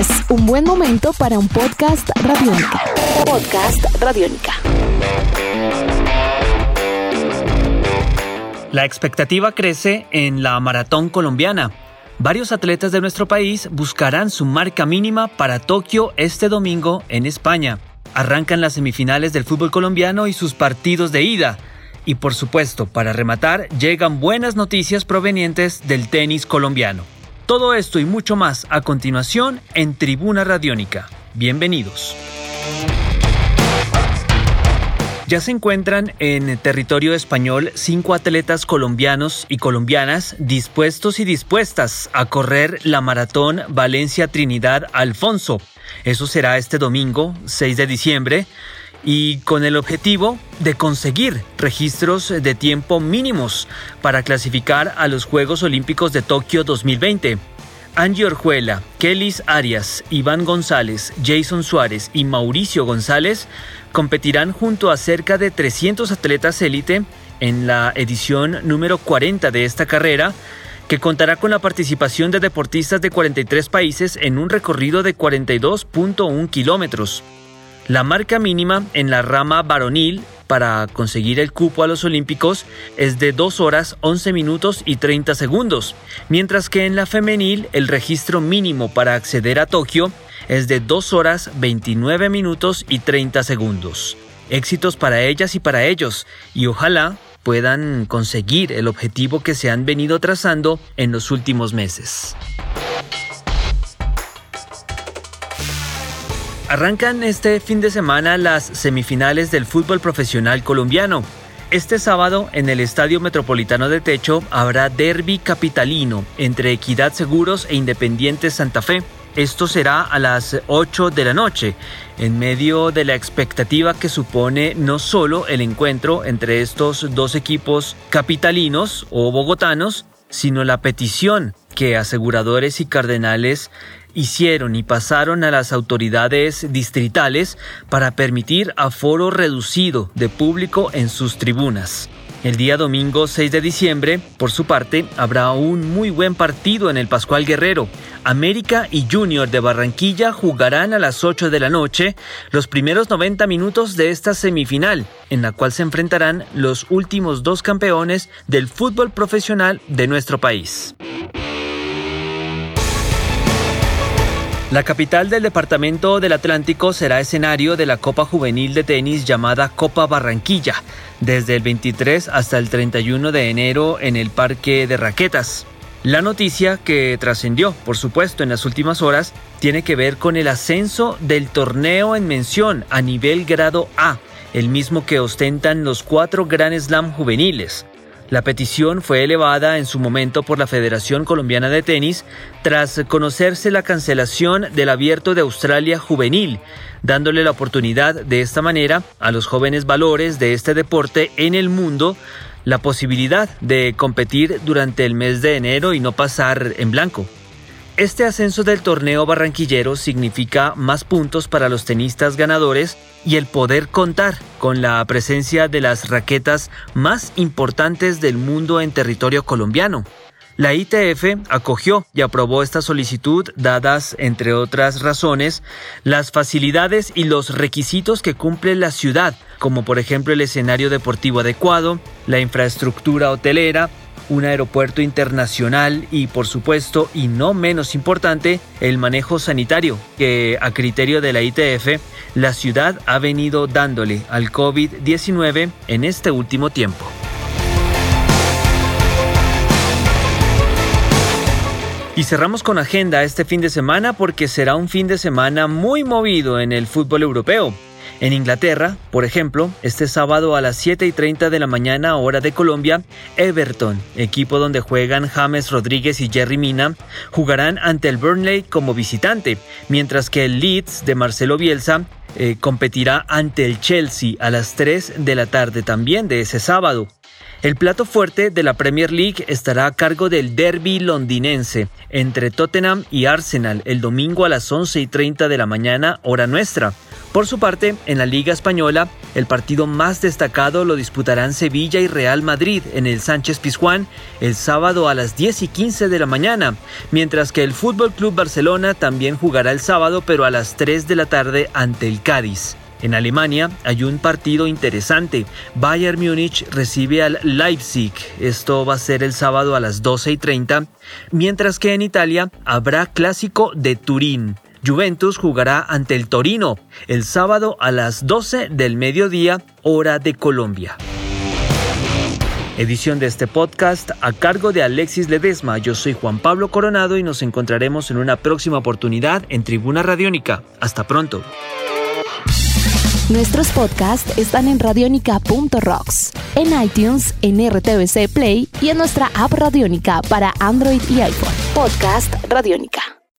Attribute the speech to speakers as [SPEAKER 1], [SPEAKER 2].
[SPEAKER 1] Es un buen momento para un podcast radiónica. Podcast radiónica.
[SPEAKER 2] La expectativa crece en la maratón colombiana. Varios atletas de nuestro país buscarán su marca mínima para Tokio este domingo en España. Arrancan las semifinales del fútbol colombiano y sus partidos de ida. Y por supuesto, para rematar, llegan buenas noticias provenientes del tenis colombiano. Todo esto y mucho más a continuación en Tribuna Radiónica. Bienvenidos. Ya se encuentran en territorio español cinco atletas colombianos y colombianas dispuestos y dispuestas a correr la maratón Valencia Trinidad Alfonso. Eso será este domingo, 6 de diciembre, y con el objetivo de conseguir registros de tiempo mínimos para clasificar a los Juegos Olímpicos de Tokio 2020. Angie Orjuela, Kellys Arias, Iván González, Jason Suárez y Mauricio González competirán junto a cerca de 300 atletas élite en la edición número 40 de esta carrera, que contará con la participación de deportistas de 43 países en un recorrido de 42.1 kilómetros. La marca mínima en la rama varonil para conseguir el cupo a los Olímpicos es de 2 horas 11 minutos y 30 segundos, mientras que en la femenil el registro mínimo para acceder a Tokio es de 2 horas 29 minutos y 30 segundos. Éxitos para ellas y para ellos, y ojalá puedan conseguir el objetivo que se han venido trazando en los últimos meses. Arrancan este fin de semana las semifinales del fútbol profesional colombiano. Este sábado en el Estadio Metropolitano de Techo habrá derby capitalino entre Equidad Seguros e Independiente Santa Fe. Esto será a las 8 de la noche, en medio de la expectativa que supone no solo el encuentro entre estos dos equipos capitalinos o bogotanos, sino la petición que aseguradores y cardenales hicieron y pasaron a las autoridades distritales para permitir aforo reducido de público en sus tribunas. El día domingo 6 de diciembre, por su parte, habrá un muy buen partido en el Pascual Guerrero. América y Junior de Barranquilla jugarán a las 8 de la noche los primeros 90 minutos de esta semifinal, en la cual se enfrentarán los últimos dos campeones del fútbol profesional de nuestro país. La capital del Departamento del Atlántico será escenario de la Copa Juvenil de Tenis llamada Copa Barranquilla, desde el 23 hasta el 31 de enero en el Parque de Raquetas. La noticia que trascendió, por supuesto, en las últimas horas, tiene que ver con el ascenso del torneo en mención a nivel grado A, el mismo que ostentan los cuatro Grand Slam juveniles. La petición fue elevada en su momento por la Federación Colombiana de Tenis tras conocerse la cancelación del Abierto de Australia juvenil, dándole la oportunidad de esta manera a los jóvenes valores de este deporte en el mundo la posibilidad de competir durante el mes de enero y no pasar en blanco. Este ascenso del torneo barranquillero significa más puntos para los tenistas ganadores y el poder contar con la presencia de las raquetas más importantes del mundo en territorio colombiano. La ITF acogió y aprobó esta solicitud dadas, entre otras razones, las facilidades y los requisitos que cumple la ciudad, como por ejemplo el escenario deportivo adecuado, la infraestructura hotelera, un aeropuerto internacional y por supuesto y no menos importante el manejo sanitario que a criterio de la ITF la ciudad ha venido dándole al COVID-19 en este último tiempo. Y cerramos con agenda este fin de semana porque será un fin de semana muy movido en el fútbol europeo. En Inglaterra, por ejemplo, este sábado a las 7 y 30 de la mañana, hora de Colombia, Everton, equipo donde juegan James Rodríguez y Jerry Mina, jugarán ante el Burnley como visitante, mientras que el Leeds de Marcelo Bielsa eh, competirá ante el Chelsea a las 3 de la tarde también de ese sábado. El plato fuerte de la Premier League estará a cargo del derby londinense entre Tottenham y Arsenal el domingo a las 11 y 30 de la mañana, hora nuestra Por su parte, en la Liga Española, el partido más destacado lo disputarán Sevilla y Real Madrid en el Sánchez Pizjuán el sábado a las 10 y 15 de la mañana, mientras que el Fútbol Club Barcelona también jugará el sábado pero a las 3 de la tarde ante el Cádiz. En Alemania hay un partido interesante. Bayern Múnich recibe al Leipzig. Esto va a ser el sábado a las 12 y 30. Mientras que en Italia habrá clásico de Turín. Juventus jugará ante el Torino el sábado a las 12 del mediodía, hora de Colombia. Edición de este podcast a cargo de Alexis Ledesma. Yo soy Juan Pablo Coronado y nos encontraremos en una próxima oportunidad en Tribuna Radiónica. Hasta pronto.
[SPEAKER 1] Nuestros podcasts están en radionica.rocks, en iTunes, en RTVC Play y en nuestra app Radionica para Android y iPhone. Podcast Radionica.